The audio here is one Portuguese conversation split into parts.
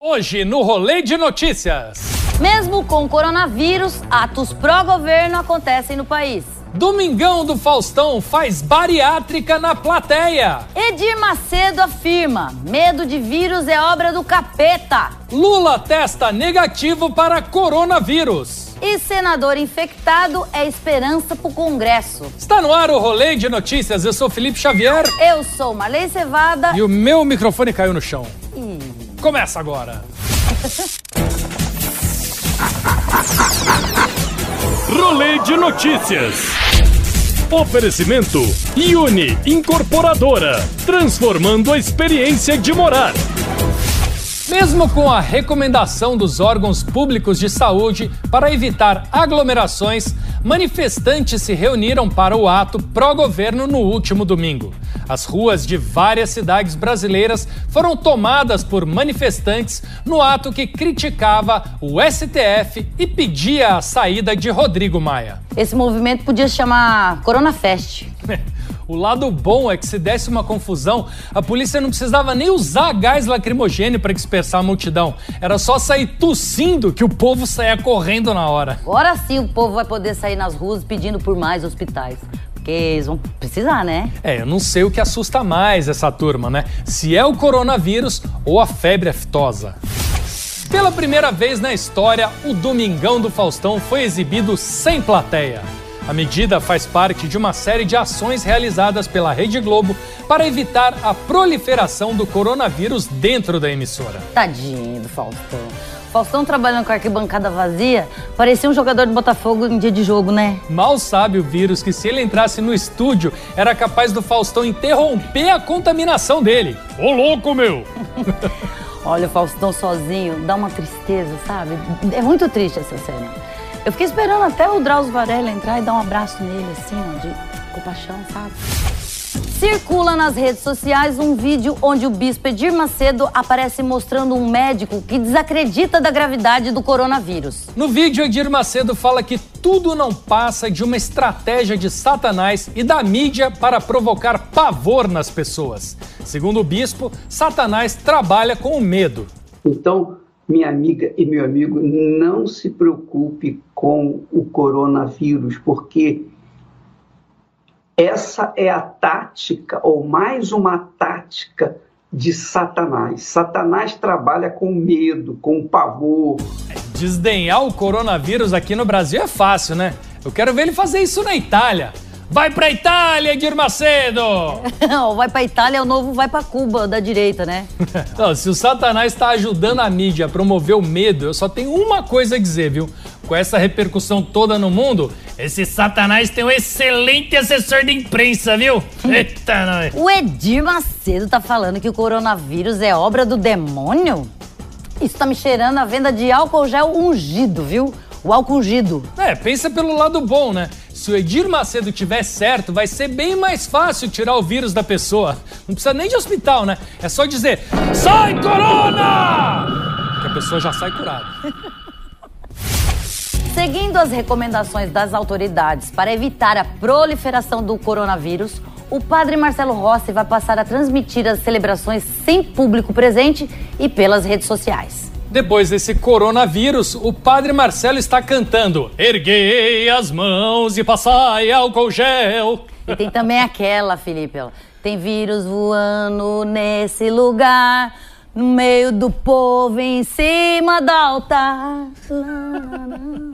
Hoje no Rolê de Notícias. Mesmo com coronavírus, atos pró-governo acontecem no país. Domingão do Faustão faz bariátrica na plateia. Edir Macedo afirma: medo de vírus é obra do capeta. Lula testa negativo para coronavírus. E senador infectado é esperança pro Congresso. Está no ar o Rolê de Notícias. Eu sou Felipe Xavier. Eu sou Marley Cevada. E o meu microfone caiu no chão. Começa agora. Rolê de notícias. Oferecimento Uni Incorporadora, transformando a experiência de morar. Mesmo com a recomendação dos órgãos públicos de saúde para evitar aglomerações, manifestantes se reuniram para o ato pró-governo no último domingo. As ruas de várias cidades brasileiras foram tomadas por manifestantes no ato que criticava o STF e pedia a saída de Rodrigo Maia. Esse movimento podia se chamar Corona Fest. O lado bom é que se desse uma confusão, a polícia não precisava nem usar gás lacrimogênio para dispersar a multidão. Era só sair tossindo que o povo saía correndo na hora. Agora sim o povo vai poder sair nas ruas pedindo por mais hospitais. Porque eles vão precisar, né? É, eu não sei o que assusta mais essa turma, né? Se é o coronavírus ou a febre aftosa. Pela primeira vez na história, o Domingão do Faustão foi exibido sem plateia. A medida faz parte de uma série de ações realizadas pela Rede Globo para evitar a proliferação do coronavírus dentro da emissora. Tadinho do Faustão. Faustão trabalhando com a arquibancada vazia, parecia um jogador de Botafogo em dia de jogo, né? Mal sabe o vírus que se ele entrasse no estúdio, era capaz do Faustão interromper a contaminação dele. Ô louco, meu! Olha, o Faustão sozinho dá uma tristeza, sabe? É muito triste essa cena. Eu fiquei esperando até o Drauzio Varela entrar e dar um abraço nele, assim, ó, de compaixão, sabe? Circula nas redes sociais um vídeo onde o bispo Edir Macedo aparece mostrando um médico que desacredita da gravidade do coronavírus. No vídeo, Edir Macedo fala que tudo não passa de uma estratégia de Satanás e da mídia para provocar pavor nas pessoas. Segundo o bispo, Satanás trabalha com o medo. Então, minha amiga e meu amigo, não se preocupe com o coronavírus, porque essa é a tática, ou mais uma tática de Satanás. Satanás trabalha com medo, com pavor. Desdenhar o coronavírus aqui no Brasil é fácil, né? Eu quero ver ele fazer isso na Itália. Vai pra Itália, Edir Macedo! Não, vai pra Itália, o novo vai pra Cuba, da direita, né? Não, se o Satanás está ajudando a mídia a promover o medo, eu só tenho uma coisa a dizer, viu? Com essa repercussão toda no mundo, esse Satanás tem um excelente assessor de imprensa, viu? Eita, nós. O Edir Macedo tá falando que o coronavírus é obra do demônio? Isso tá me cheirando a venda de álcool gel ungido, viu? O álcool ungido. É, pensa pelo lado bom, né? Se o Edir Macedo tiver certo, vai ser bem mais fácil tirar o vírus da pessoa. Não precisa nem de hospital, né? É só dizer: sai, corona! Que a pessoa já sai curada. Seguindo as recomendações das autoridades para evitar a proliferação do coronavírus, o padre Marcelo Rossi vai passar a transmitir as celebrações sem público presente e pelas redes sociais. Depois desse coronavírus, o padre Marcelo está cantando. Erguei as mãos e passai álcool gel. E tem também aquela, Felipe, ó, tem vírus voando nesse lugar, no meio do povo, em cima do altar.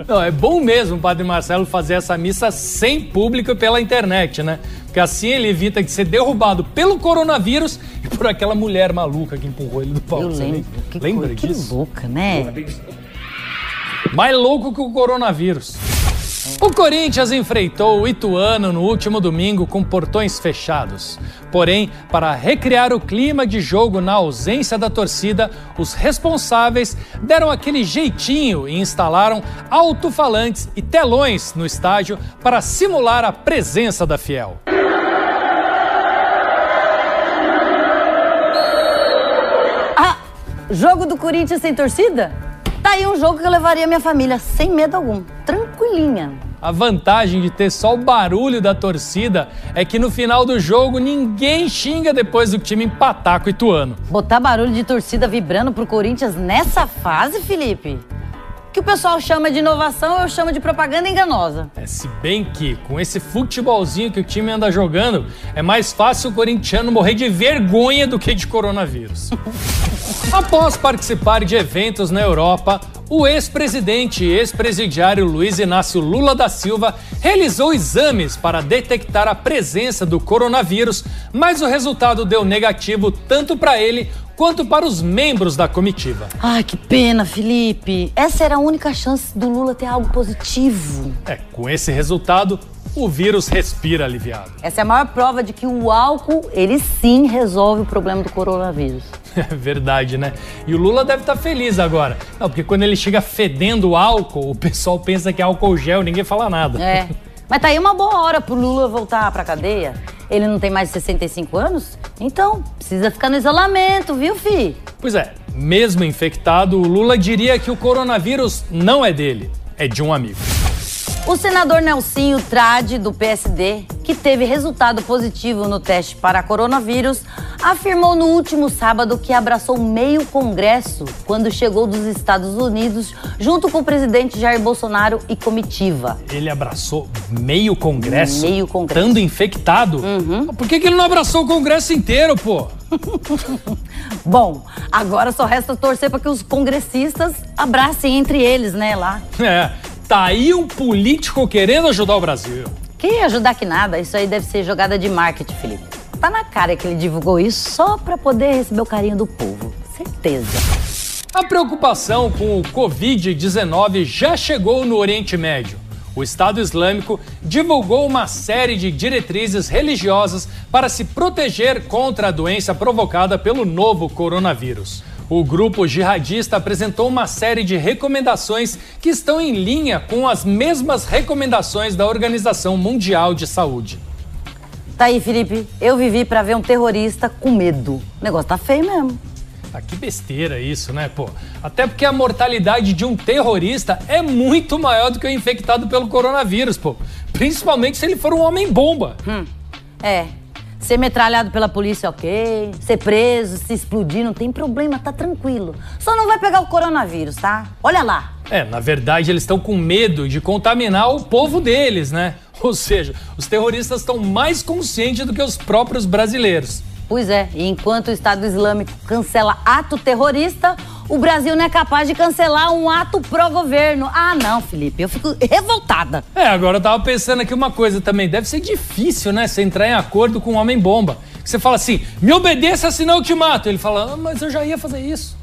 Não, é bom mesmo o padre Marcelo fazer essa missa sem público e pela internet, né? Porque assim ele evita de ser derrubado pelo coronavírus e por aquela mulher maluca que empurrou ele do palco. Eu lembro. Que Lembra coisa, disso? Que louca, né? Mais louco que o coronavírus. O Corinthians enfrentou o Ituano no último domingo com portões fechados. Porém, para recriar o clima de jogo na ausência da torcida, os responsáveis deram aquele jeitinho e instalaram alto-falantes e telões no estádio para simular a presença da Fiel. Ah, jogo do Corinthians sem torcida? Tá aí um jogo que eu levaria minha família sem medo algum, tranquilinha. A vantagem de ter só o barulho da torcida é que no final do jogo ninguém xinga depois do time empatar com o Ituano. Botar barulho de torcida vibrando pro Corinthians nessa fase, Felipe? que o pessoal chama de inovação, eu chamo de propaganda enganosa. É, se bem que, com esse futebolzinho que o time anda jogando, é mais fácil o corintiano morrer de vergonha do que de coronavírus. Após participar de eventos na Europa, o ex-presidente e ex-presidiário Luiz Inácio Lula da Silva realizou exames para detectar a presença do coronavírus, mas o resultado deu negativo tanto para ele quanto para os membros da comitiva. Ai, que pena, Felipe. Essa era a única chance do Lula ter algo positivo. É, com esse resultado, o vírus respira aliviado. Essa é a maior prova de que o álcool, ele sim resolve o problema do coronavírus. É verdade, né? E o Lula deve estar feliz agora. Não, porque quando ele chega fedendo álcool, o pessoal pensa que é álcool gel, ninguém fala nada. É. Mas tá aí uma boa hora pro Lula voltar pra cadeia. Ele não tem mais de 65 anos? Então, precisa ficar no isolamento, viu, fi? Pois é, mesmo infectado, o Lula diria que o coronavírus não é dele, é de um amigo. O senador Nelsinho Trade, do PSD, que teve resultado positivo no teste para coronavírus, afirmou no último sábado que abraçou meio Congresso quando chegou dos Estados Unidos junto com o presidente Jair Bolsonaro e comitiva. Ele abraçou meio Congresso? Meio Congresso. Estando infectado? Uhum. Por que, que ele não abraçou o Congresso inteiro, pô? Bom, agora só resta torcer para que os congressistas abracem entre eles, né, lá. É. Tá aí um político querendo ajudar o Brasil. Que ajudar que nada, isso aí deve ser jogada de marketing, Felipe. Tá na cara que ele divulgou isso só para poder receber o carinho do povo. Certeza. A preocupação com o Covid-19 já chegou no Oriente Médio. O Estado Islâmico divulgou uma série de diretrizes religiosas para se proteger contra a doença provocada pelo novo coronavírus. O grupo jihadista apresentou uma série de recomendações que estão em linha com as mesmas recomendações da Organização Mundial de Saúde. Tá aí, Felipe. Eu vivi para ver um terrorista com medo. O negócio tá feio mesmo. Ah, que besteira isso, né, pô? Até porque a mortalidade de um terrorista é muito maior do que o infectado pelo coronavírus, pô. Principalmente se ele for um homem-bomba. Hum, é, Ser metralhado pela polícia, ok. Ser preso, se explodir, não tem problema, tá tranquilo. Só não vai pegar o coronavírus, tá? Olha lá. É, na verdade, eles estão com medo de contaminar o povo deles, né? Ou seja, os terroristas estão mais conscientes do que os próprios brasileiros. Pois é, e enquanto o Estado Islâmico cancela ato terrorista, o Brasil não é capaz de cancelar um ato pró-governo. Ah, não, Felipe, eu fico revoltada. É, agora eu tava pensando aqui uma coisa também. Deve ser difícil, né? Você entrar em acordo com um homem-bomba. Você fala assim, me obedeça, senão eu te mato. Ele fala, ah, mas eu já ia fazer isso.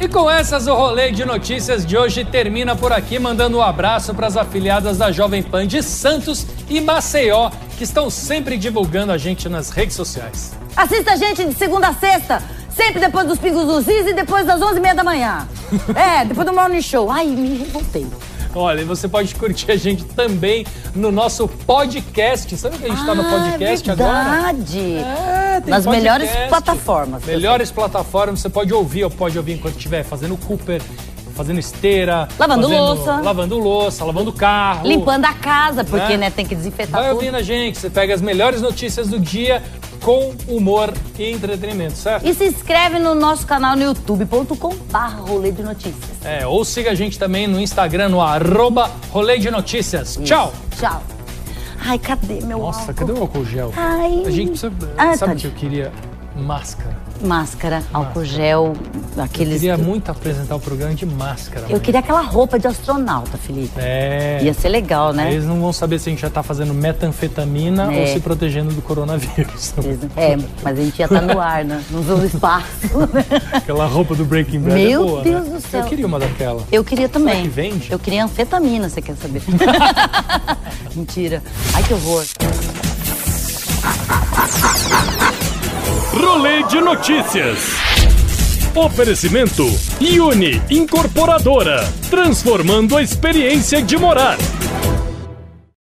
E com essas, o rolê de notícias de hoje termina por aqui, mandando um abraço para as afiliadas da Jovem Pan de Santos e Maceió, que estão sempre divulgando a gente nas redes sociais. Assista a gente de segunda a sexta, sempre depois dos Pingos dos Is e depois das onze e meia da manhã. é, depois do Morning Show. Ai, me revoltei. Olha, você pode curtir a gente também no nosso podcast. Sabe que a gente está ah, no podcast é verdade. agora? É, tem Nas podcast. melhores plataformas. Melhores plataformas, você pode ouvir, ou pode ouvir enquanto estiver fazendo Cooper, fazendo esteira, lavando fazendo, louça, lavando louça, lavando carro, limpando a casa, porque né, né tem que desinfetar Vai tudo. ouvindo a gente, você pega as melhores notícias do dia com humor e entretenimento, certo? E se inscreve no nosso canal no youtube.com rolê de notícias. É, ou siga a gente também no Instagram, no arroba rolê de notícias. Isso. Tchau! Tchau! Ai, cadê meu Nossa, álcool? cadê o álcool gel? Ai. A gente precisa... Ah, sabe tá que eu queria? Máscara. Máscara, álcool gel, aqueles. Eu queria muito apresentar o programa de máscara. Eu queria aquela roupa de astronauta, Felipe. É. Ia ser legal, né? Eles não vão saber se a gente já tá fazendo metanfetamina É. ou se protegendo do coronavírus. É, mas a gente ia estar no ar, né? no espaço. Aquela roupa do Breaking Bad Meu é boa, Deus né? do céu. Eu queria uma daquela. Eu queria também. Será que vende? Eu queria anfetamina, você quer saber? Mentira. Ai, que horror. Rolê de notícias. Oferecimento Uni Incorporadora, transformando a experiência de morar.